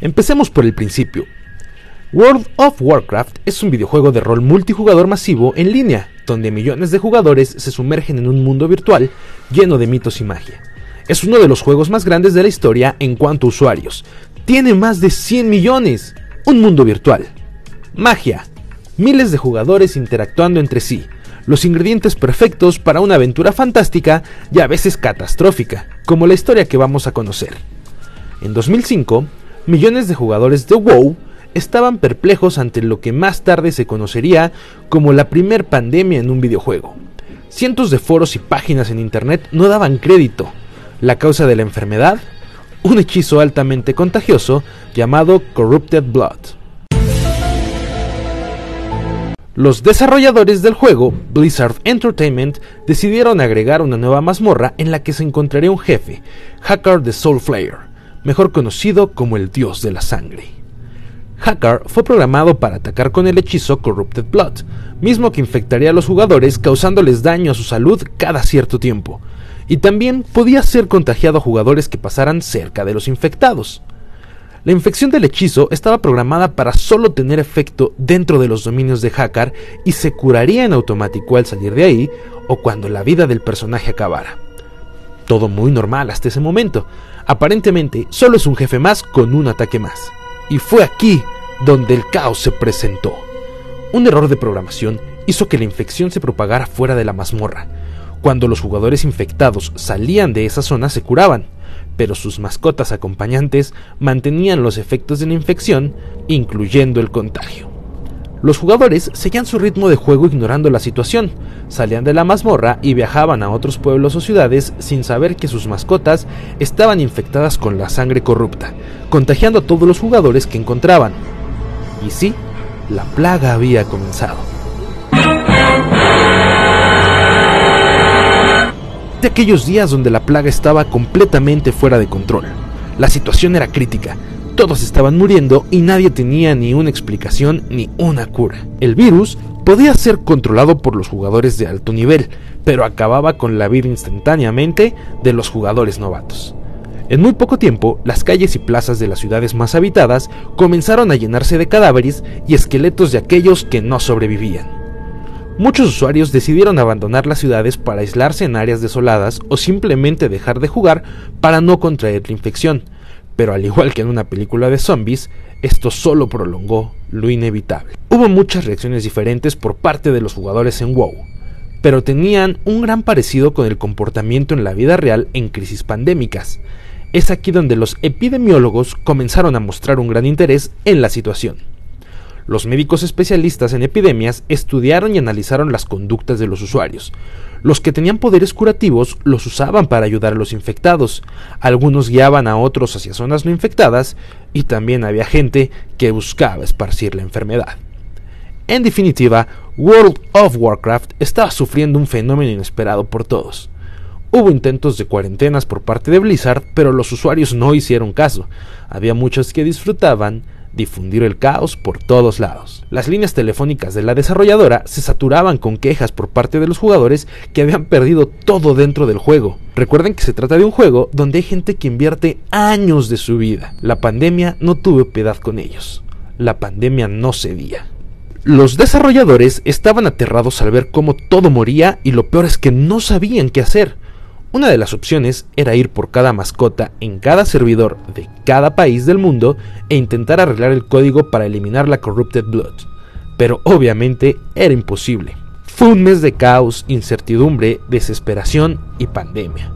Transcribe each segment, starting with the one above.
Empecemos por el principio. World of Warcraft es un videojuego de rol multijugador masivo en línea, donde millones de jugadores se sumergen en un mundo virtual lleno de mitos y magia. Es uno de los juegos más grandes de la historia en cuanto a usuarios. Tiene más de 100 millones. Un mundo virtual. Magia. Miles de jugadores interactuando entre sí. Los ingredientes perfectos para una aventura fantástica y a veces catastrófica, como la historia que vamos a conocer. En 2005, millones de jugadores de WoW estaban perplejos ante lo que más tarde se conocería como la primer pandemia en un videojuego. Cientos de foros y páginas en internet no daban crédito. La causa de la enfermedad, un hechizo altamente contagioso llamado Corrupted Blood. Los desarrolladores del juego, Blizzard Entertainment, decidieron agregar una nueva mazmorra en la que se encontraría un jefe, Hacker the Soul Flare, mejor conocido como el dios de la sangre. Hacker fue programado para atacar con el hechizo Corrupted Blood, mismo que infectaría a los jugadores causándoles daño a su salud cada cierto tiempo, y también podía ser contagiado a jugadores que pasaran cerca de los infectados. La infección del hechizo estaba programada para solo tener efecto dentro de los dominios de Hacker y se curaría en automático al salir de ahí o cuando la vida del personaje acabara. Todo muy normal hasta ese momento. Aparentemente, solo es un jefe más con un ataque más. Y fue aquí donde el caos se presentó. Un error de programación hizo que la infección se propagara fuera de la mazmorra. Cuando los jugadores infectados salían de esa zona se curaban, pero sus mascotas acompañantes mantenían los efectos de la infección, incluyendo el contagio. Los jugadores seguían su ritmo de juego ignorando la situación, salían de la mazmorra y viajaban a otros pueblos o ciudades sin saber que sus mascotas estaban infectadas con la sangre corrupta, contagiando a todos los jugadores que encontraban. Y sí, la plaga había comenzado. De aquellos días donde la plaga estaba completamente fuera de control. La situación era crítica, todos estaban muriendo y nadie tenía ni una explicación ni una cura. El virus podía ser controlado por los jugadores de alto nivel, pero acababa con la vida instantáneamente de los jugadores novatos. En muy poco tiempo, las calles y plazas de las ciudades más habitadas comenzaron a llenarse de cadáveres y esqueletos de aquellos que no sobrevivían. Muchos usuarios decidieron abandonar las ciudades para aislarse en áreas desoladas o simplemente dejar de jugar para no contraer la infección, pero al igual que en una película de zombies, esto solo prolongó lo inevitable. Hubo muchas reacciones diferentes por parte de los jugadores en WoW, pero tenían un gran parecido con el comportamiento en la vida real en crisis pandémicas. Es aquí donde los epidemiólogos comenzaron a mostrar un gran interés en la situación. Los médicos especialistas en epidemias estudiaron y analizaron las conductas de los usuarios. Los que tenían poderes curativos los usaban para ayudar a los infectados, algunos guiaban a otros hacia zonas no infectadas y también había gente que buscaba esparcir la enfermedad. En definitiva, World of Warcraft estaba sufriendo un fenómeno inesperado por todos. Hubo intentos de cuarentenas por parte de Blizzard, pero los usuarios no hicieron caso. Había muchos que disfrutaban difundir el caos por todos lados. Las líneas telefónicas de la desarrolladora se saturaban con quejas por parte de los jugadores que habían perdido todo dentro del juego. Recuerden que se trata de un juego donde hay gente que invierte años de su vida. La pandemia no tuvo piedad con ellos. La pandemia no cedía. Los desarrolladores estaban aterrados al ver cómo todo moría y lo peor es que no sabían qué hacer. Una de las opciones era ir por cada mascota en cada servidor de cada país del mundo e intentar arreglar el código para eliminar la Corrupted Blood, pero obviamente era imposible. Fue un mes de caos, incertidumbre, desesperación y pandemia.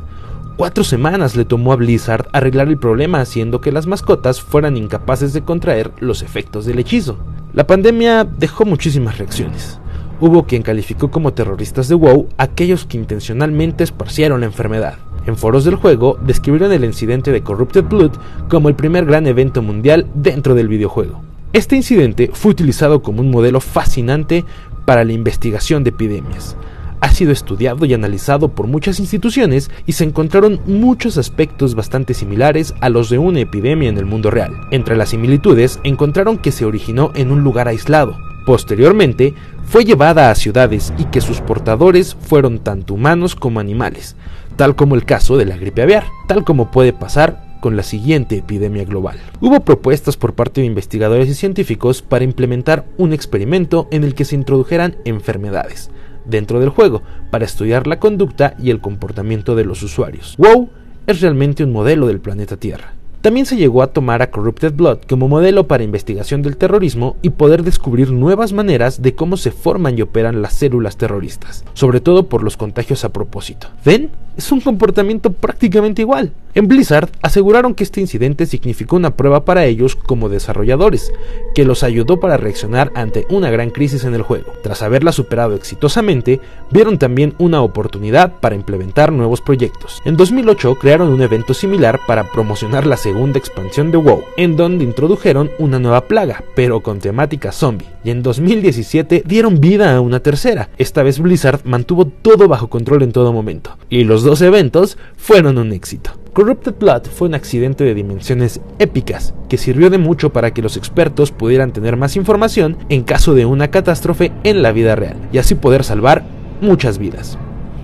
Cuatro semanas le tomó a Blizzard arreglar el problema haciendo que las mascotas fueran incapaces de contraer los efectos del hechizo. La pandemia dejó muchísimas reacciones hubo quien calificó como terroristas de WoW aquellos que intencionalmente esparcieron la enfermedad. En foros del juego describieron el incidente de Corrupted Blood como el primer gran evento mundial dentro del videojuego. Este incidente fue utilizado como un modelo fascinante para la investigación de epidemias. Ha sido estudiado y analizado por muchas instituciones y se encontraron muchos aspectos bastante similares a los de una epidemia en el mundo real. Entre las similitudes encontraron que se originó en un lugar aislado, Posteriormente, fue llevada a ciudades y que sus portadores fueron tanto humanos como animales, tal como el caso de la gripe aviar, tal como puede pasar con la siguiente epidemia global. Hubo propuestas por parte de investigadores y científicos para implementar un experimento en el que se introdujeran enfermedades dentro del juego para estudiar la conducta y el comportamiento de los usuarios. WoW es realmente un modelo del planeta Tierra. También se llegó a tomar a Corrupted Blood como modelo para investigación del terrorismo y poder descubrir nuevas maneras de cómo se forman y operan las células terroristas, sobre todo por los contagios a propósito. ¿Ven? Es un comportamiento prácticamente igual. En Blizzard aseguraron que este incidente significó una prueba para ellos como desarrolladores, que los ayudó para reaccionar ante una gran crisis en el juego. Tras haberla superado exitosamente, vieron también una oportunidad para implementar nuevos proyectos. En 2008 crearon un evento similar para promocionar la segunda expansión de WoW, en donde introdujeron una nueva plaga, pero con temática zombie. Y en 2017 dieron vida a una tercera. Esta vez Blizzard mantuvo todo bajo control en todo momento. Y los dos eventos fueron un éxito. Corrupted Blood fue un accidente de dimensiones épicas que sirvió de mucho para que los expertos pudieran tener más información en caso de una catástrofe en la vida real y así poder salvar muchas vidas.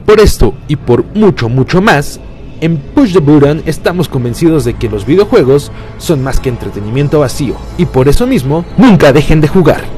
Por esto y por mucho, mucho más, en Push the Button estamos convencidos de que los videojuegos son más que entretenimiento vacío y por eso mismo nunca dejen de jugar.